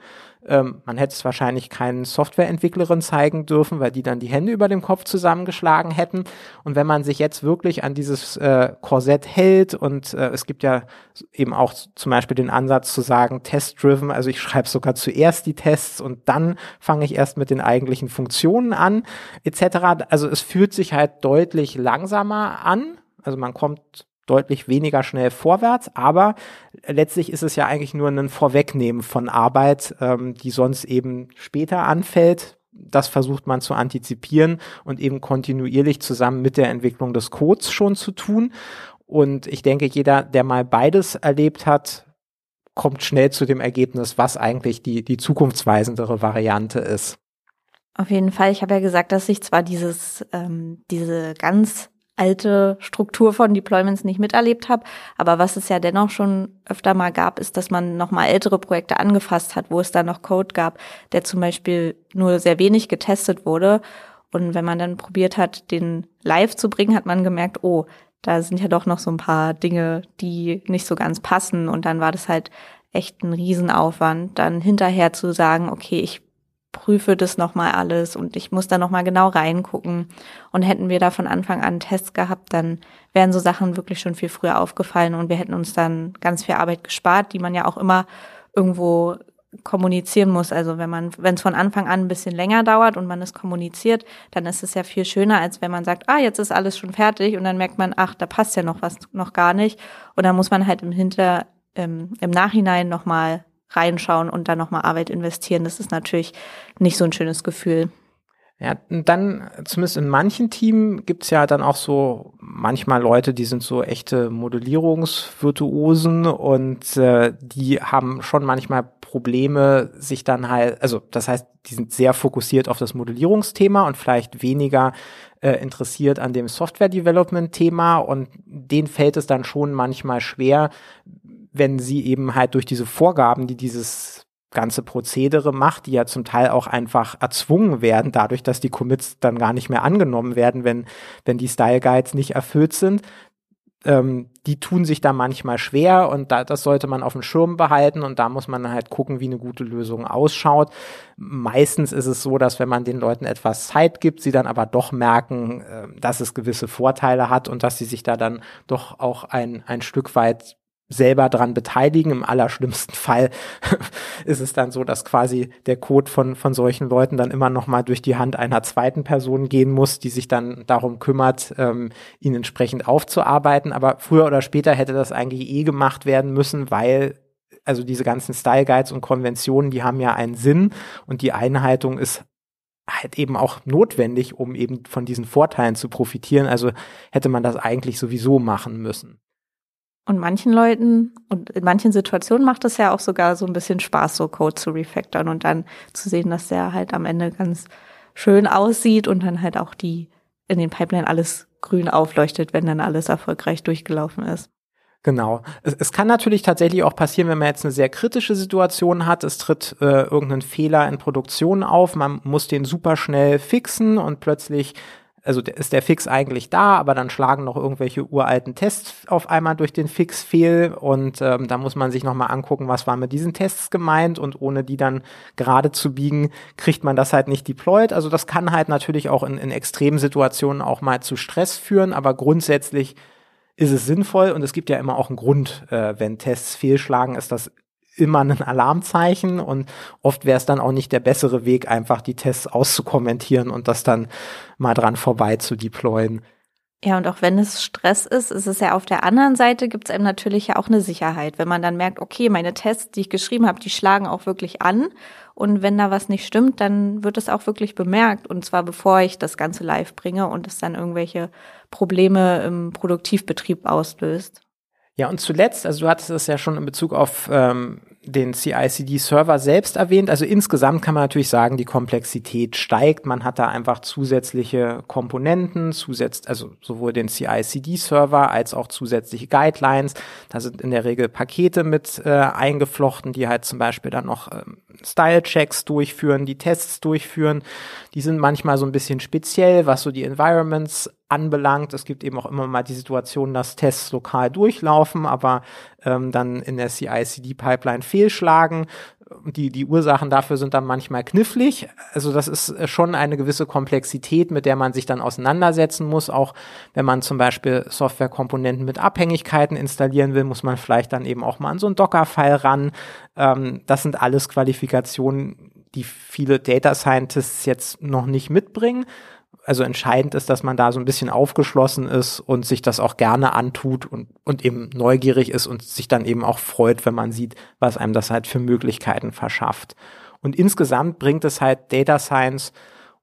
Speaker 1: Ähm, man hätte es wahrscheinlich keinen Softwareentwicklerin zeigen dürfen, weil die dann die Hände über dem Kopf zusammengeschlagen hätten. Und wenn man sich jetzt wirklich an dieses äh, Korsett hält und äh, es gibt ja eben auch zum Beispiel den Ansatz zu sagen, test-driven, also ich schreibe sogar zuerst die Tests und dann fange ich erst mit den eigentlichen Funktionen an, etc. Also es fühlt sich halt deutlich langsamer an. Also man kommt deutlich weniger schnell vorwärts, aber letztlich ist es ja eigentlich nur ein Vorwegnehmen von Arbeit, ähm, die sonst eben später anfällt. Das versucht man zu antizipieren und eben kontinuierlich zusammen mit der Entwicklung des Codes schon zu tun. Und ich denke, jeder, der mal beides erlebt hat, kommt schnell zu dem Ergebnis, was eigentlich die, die zukunftsweisendere Variante ist.
Speaker 2: Auf jeden Fall. Ich habe ja gesagt, dass ich zwar dieses, ähm, diese ganz alte Struktur von Deployments nicht miterlebt habe. Aber was es ja dennoch schon öfter mal gab, ist, dass man nochmal ältere Projekte angefasst hat, wo es da noch Code gab, der zum Beispiel nur sehr wenig getestet wurde. Und wenn man dann probiert hat, den live zu bringen, hat man gemerkt, oh, da sind ja doch noch so ein paar Dinge, die nicht so ganz passen. Und dann war das halt echt ein Riesenaufwand, dann hinterher zu sagen, okay, ich prüfe das nochmal alles und ich muss da nochmal genau reingucken. Und hätten wir da von Anfang an Tests gehabt, dann wären so Sachen wirklich schon viel früher aufgefallen und wir hätten uns dann ganz viel Arbeit gespart, die man ja auch immer irgendwo kommunizieren muss. Also wenn man, wenn es von Anfang an ein bisschen länger dauert und man es kommuniziert, dann ist es ja viel schöner, als wenn man sagt, ah, jetzt ist alles schon fertig und dann merkt man, ach, da passt ja noch was noch gar nicht. Und dann muss man halt im Hinter, im, im Nachhinein nochmal reinschauen und dann nochmal Arbeit investieren. Das ist natürlich nicht so ein schönes Gefühl.
Speaker 1: Ja, dann, zumindest in manchen Teams, gibt's ja dann auch so manchmal Leute, die sind so echte Modellierungsvirtuosen und äh, die haben schon manchmal Probleme, sich dann halt, also das heißt, die sind sehr fokussiert auf das Modellierungsthema und vielleicht weniger äh, interessiert an dem Software-Development-Thema und denen fällt es dann schon manchmal schwer, wenn sie eben halt durch diese Vorgaben, die dieses ganze Prozedere macht, die ja zum Teil auch einfach erzwungen werden, dadurch, dass die Commits dann gar nicht mehr angenommen werden, wenn, wenn die Style Guides nicht erfüllt sind. Ähm, die tun sich da manchmal schwer und da, das sollte man auf dem Schirm behalten und da muss man halt gucken, wie eine gute Lösung ausschaut. Meistens ist es so, dass wenn man den Leuten etwas Zeit gibt, sie dann aber doch merken, äh, dass es gewisse Vorteile hat und dass sie sich da dann doch auch ein, ein Stück weit selber dran beteiligen. Im allerschlimmsten <laughs> Fall ist es dann so, dass quasi der Code von, von solchen Leuten dann immer noch mal durch die Hand einer zweiten Person gehen muss, die sich dann darum kümmert, ähm, ihn entsprechend aufzuarbeiten. Aber früher oder später hätte das eigentlich eh gemacht werden müssen, weil also diese ganzen Style Guides und Konventionen, die haben ja einen Sinn und die Einhaltung ist halt eben auch notwendig, um eben von diesen Vorteilen zu profitieren. Also hätte man das eigentlich sowieso machen müssen.
Speaker 2: Und manchen Leuten und in manchen Situationen macht es ja auch sogar so ein bisschen Spaß, so Code zu refactoren und dann zu sehen, dass der halt am Ende ganz schön aussieht und dann halt auch die in den Pipeline alles grün aufleuchtet, wenn dann alles erfolgreich durchgelaufen ist.
Speaker 1: Genau. Es, es, kann natürlich tatsächlich auch passieren, wenn man jetzt eine sehr kritische Situation hat. Es tritt äh, irgendein Fehler in Produktion auf, man muss den super schnell fixen und plötzlich also ist der Fix eigentlich da, aber dann schlagen noch irgendwelche uralten Tests auf einmal durch den Fix fehl und ähm, da muss man sich nochmal angucken, was war mit diesen Tests gemeint und ohne die dann gerade zu biegen, kriegt man das halt nicht deployed. Also das kann halt natürlich auch in, in extremen Situationen auch mal zu Stress führen, aber grundsätzlich ist es sinnvoll und es gibt ja immer auch einen Grund, äh, wenn Tests fehlschlagen, ist das immer ein Alarmzeichen und oft wäre es dann auch nicht der bessere Weg, einfach die Tests auszukommentieren und das dann mal dran vorbei zu deployen.
Speaker 2: Ja, und auch wenn es Stress ist, ist es ja auf der anderen Seite, gibt es einem natürlich ja auch eine Sicherheit. Wenn man dann merkt, okay, meine Tests, die ich geschrieben habe, die schlagen auch wirklich an. Und wenn da was nicht stimmt, dann wird es auch wirklich bemerkt. Und zwar bevor ich das Ganze live bringe und es dann irgendwelche Probleme im Produktivbetrieb auslöst.
Speaker 1: Ja, und zuletzt, also du hattest es ja schon in Bezug auf ähm, den CI-CD-Server selbst erwähnt. Also insgesamt kann man natürlich sagen, die Komplexität steigt. Man hat da einfach zusätzliche Komponenten, zusätzlich, also sowohl den CI-CD-Server als auch zusätzliche Guidelines. Da sind in der Regel Pakete mit äh, eingeflochten, die halt zum Beispiel dann noch ähm, Style-Checks durchführen, die Tests durchführen. Die sind manchmal so ein bisschen speziell, was so die Environments anbelangt. Es gibt eben auch immer mal die Situation, dass Tests lokal durchlaufen, aber ähm, dann in der CI-CD-Pipeline fehlschlagen. Die, die Ursachen dafür sind dann manchmal knifflig. Also das ist schon eine gewisse Komplexität, mit der man sich dann auseinandersetzen muss. Auch wenn man zum Beispiel Softwarekomponenten mit Abhängigkeiten installieren will, muss man vielleicht dann eben auch mal an so ein Docker-File ran. Ähm, das sind alles Qualifikationen, die viele Data Scientists jetzt noch nicht mitbringen also entscheidend ist, dass man da so ein bisschen aufgeschlossen ist und sich das auch gerne antut und, und eben neugierig ist und sich dann eben auch freut, wenn man sieht, was einem das halt für Möglichkeiten verschafft. Und insgesamt bringt es halt Data Science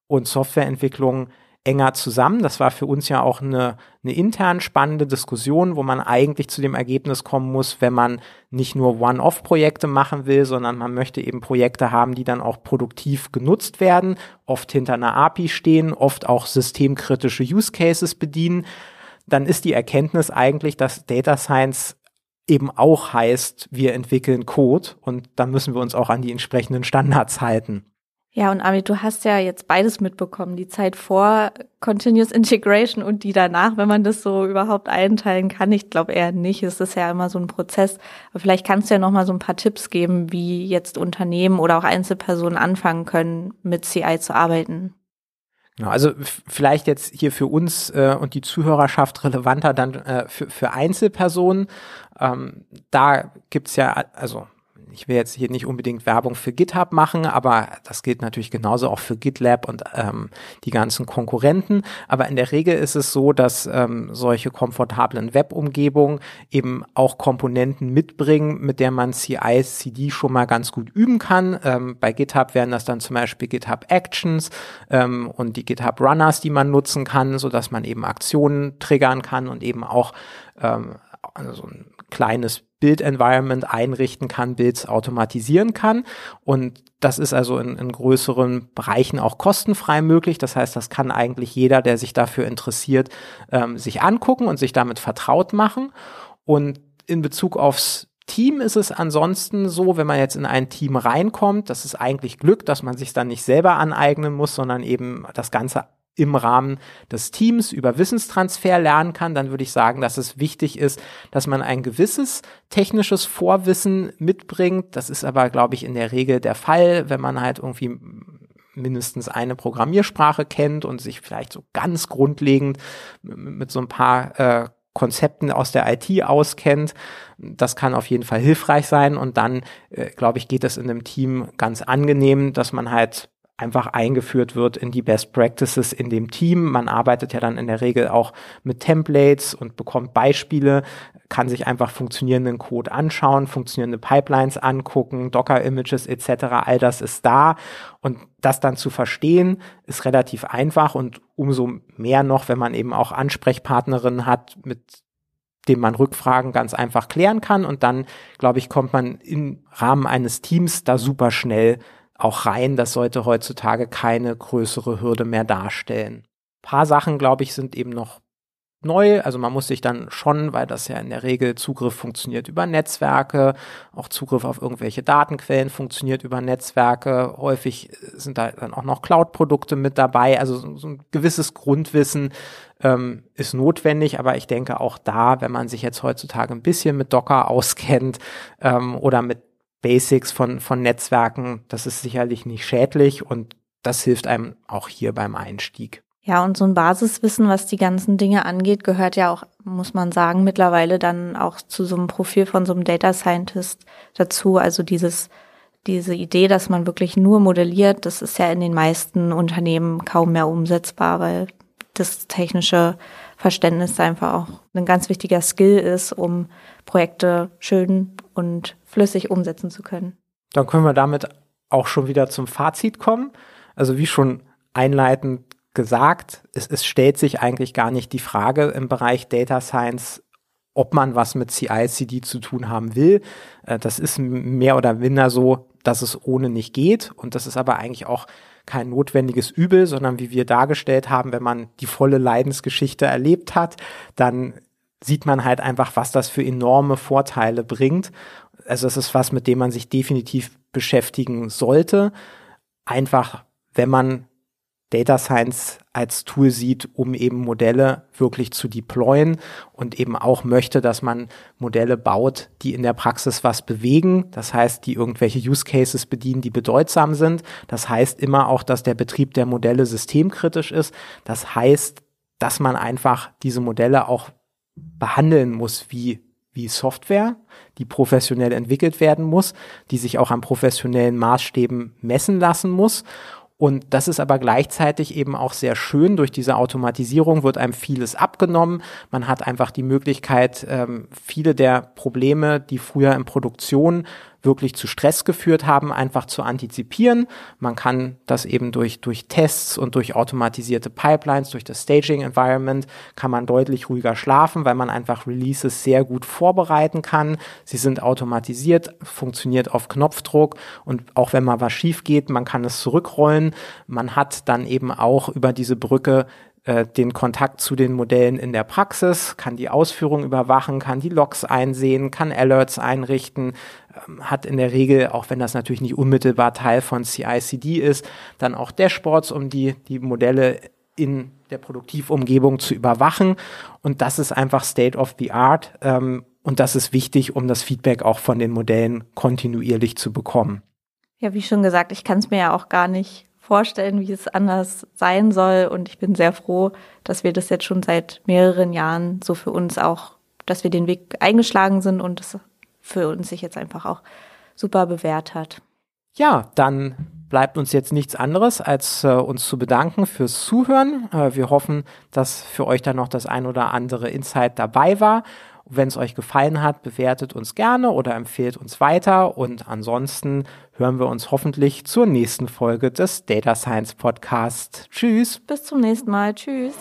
Speaker 1: und Softwareentwicklung enger zusammen. Das war für uns ja auch eine, eine intern spannende Diskussion, wo man eigentlich zu dem Ergebnis kommen muss, wenn man nicht nur One-Off-Projekte machen will, sondern man möchte eben Projekte haben, die dann auch produktiv genutzt werden, oft hinter einer API stehen, oft auch systemkritische Use Cases bedienen. Dann ist die Erkenntnis eigentlich, dass Data Science eben auch heißt, wir entwickeln Code und dann müssen wir uns auch an die entsprechenden Standards halten.
Speaker 2: Ja, und Ami, du hast ja jetzt beides mitbekommen, die Zeit vor Continuous Integration und die danach, wenn man das so überhaupt einteilen kann. Ich glaube eher nicht, es ist ja immer so ein Prozess. Aber vielleicht kannst du ja noch mal so ein paar Tipps geben, wie jetzt Unternehmen oder auch Einzelpersonen anfangen können, mit CI zu arbeiten.
Speaker 1: Genau, also vielleicht jetzt hier für uns äh, und die Zuhörerschaft relevanter dann äh, für, für Einzelpersonen. Ähm, da gibt's ja, also ich will jetzt hier nicht unbedingt Werbung für GitHub machen, aber das gilt natürlich genauso auch für GitLab und ähm, die ganzen Konkurrenten. Aber in der Regel ist es so, dass ähm, solche komfortablen Web-Umgebungen eben auch Komponenten mitbringen, mit der man CI/CD schon mal ganz gut üben kann. Ähm, bei GitHub wären das dann zum Beispiel GitHub Actions ähm, und die GitHub Runners, die man nutzen kann, so dass man eben Aktionen triggern kann und eben auch ähm, also ein kleines Build-Environment einrichten kann, Builds automatisieren kann. Und das ist also in, in, größeren Bereichen auch kostenfrei möglich. Das heißt, das kann eigentlich jeder, der sich dafür interessiert, ähm, sich angucken und sich damit vertraut machen. Und in Bezug aufs Team ist es ansonsten so, wenn man jetzt in ein Team reinkommt, das ist eigentlich Glück, dass man sich dann nicht selber aneignen muss, sondern eben das Ganze im Rahmen des Teams über Wissenstransfer lernen kann, dann würde ich sagen, dass es wichtig ist, dass man ein gewisses technisches Vorwissen mitbringt. Das ist aber, glaube ich, in der Regel der Fall, wenn man halt irgendwie mindestens eine Programmiersprache kennt und sich vielleicht so ganz grundlegend mit so ein paar äh, Konzepten aus der IT auskennt. Das kann auf jeden Fall hilfreich sein. Und dann, äh, glaube ich, geht es in einem Team ganz angenehm, dass man halt einfach eingeführt wird in die Best Practices in dem Team. Man arbeitet ja dann in der Regel auch mit Templates und bekommt Beispiele, kann sich einfach funktionierenden Code anschauen, funktionierende Pipelines angucken, Docker-Images etc. All das ist da und das dann zu verstehen ist relativ einfach und umso mehr noch, wenn man eben auch Ansprechpartnerinnen hat, mit dem man Rückfragen ganz einfach klären kann und dann, glaube ich, kommt man im Rahmen eines Teams da super schnell auch rein. Das sollte heutzutage keine größere Hürde mehr darstellen. Ein paar Sachen, glaube ich, sind eben noch neu. Also man muss sich dann schon, weil das ja in der Regel Zugriff funktioniert über Netzwerke, auch Zugriff auf irgendwelche Datenquellen funktioniert über Netzwerke. Häufig sind da dann auch noch Cloud-Produkte mit dabei. Also so ein gewisses Grundwissen ähm, ist notwendig, aber ich denke auch da, wenn man sich jetzt heutzutage ein bisschen mit Docker auskennt ähm, oder mit Basics von, von Netzwerken, das ist sicherlich nicht schädlich und das hilft einem auch hier beim Einstieg.
Speaker 2: Ja, und so ein Basiswissen, was die ganzen Dinge angeht, gehört ja auch, muss man sagen, mittlerweile dann auch zu so einem Profil von so einem Data Scientist dazu. Also dieses, diese Idee, dass man wirklich nur modelliert, das ist ja in den meisten Unternehmen kaum mehr umsetzbar, weil das technische Verständnis einfach auch ein ganz wichtiger Skill ist, um Projekte schön und flüssig umsetzen zu können.
Speaker 1: Dann können wir damit auch schon wieder zum Fazit kommen. Also wie schon einleitend gesagt, es, es stellt sich eigentlich gar nicht die Frage im Bereich Data Science, ob man was mit CI/CD zu tun haben will. Äh, das ist mehr oder minder so, dass es ohne nicht geht. Und das ist aber eigentlich auch kein notwendiges Übel, sondern wie wir dargestellt haben, wenn man die volle Leidensgeschichte erlebt hat, dann sieht man halt einfach, was das für enorme Vorteile bringt. Also es ist was, mit dem man sich definitiv beschäftigen sollte. Einfach, wenn man Data Science als Tool sieht, um eben Modelle wirklich zu deployen und eben auch möchte, dass man Modelle baut, die in der Praxis was bewegen. Das heißt, die irgendwelche Use Cases bedienen, die bedeutsam sind. Das heißt immer auch, dass der Betrieb der Modelle systemkritisch ist. Das heißt, dass man einfach diese Modelle auch behandeln muss wie wie Software, die professionell entwickelt werden muss, die sich auch an professionellen Maßstäben messen lassen muss und das ist aber gleichzeitig eben auch sehr schön. Durch diese Automatisierung wird einem vieles abgenommen. Man hat einfach die Möglichkeit, ähm, viele der Probleme, die früher in Produktion wirklich zu Stress geführt haben, einfach zu antizipieren. Man kann das eben durch, durch Tests und durch automatisierte Pipelines, durch das Staging Environment, kann man deutlich ruhiger schlafen, weil man einfach Releases sehr gut vorbereiten kann. Sie sind automatisiert, funktioniert auf Knopfdruck und auch wenn mal was schief geht, man kann es zurückrollen. Man hat dann eben auch über diese Brücke äh, den Kontakt zu den Modellen in der Praxis, kann die Ausführung überwachen, kann die Logs einsehen, kann Alerts einrichten, ähm, hat in der Regel, auch wenn das natürlich nicht unmittelbar Teil von CI/CD ist, dann auch Dashboards, um die, die Modelle in der Produktivumgebung zu überwachen. Und das ist einfach State of the Art. Ähm, und das ist wichtig, um das Feedback auch von den Modellen kontinuierlich zu bekommen.
Speaker 2: Ja, wie schon gesagt, ich kann es mir ja auch gar nicht vorstellen, wie es anders sein soll. Und ich bin sehr froh, dass wir das jetzt schon seit mehreren Jahren so für uns auch, dass wir den Weg eingeschlagen sind und es für uns sich jetzt einfach auch super bewährt hat.
Speaker 1: Ja, dann bleibt uns jetzt nichts anderes, als äh, uns zu bedanken fürs Zuhören. Äh, wir hoffen, dass für euch dann noch das ein oder andere Insight dabei war. Wenn es euch gefallen hat, bewertet uns gerne oder empfehlt uns weiter. Und ansonsten hören wir uns hoffentlich zur nächsten Folge des Data Science Podcast. Tschüss.
Speaker 2: Bis zum nächsten Mal. Tschüss.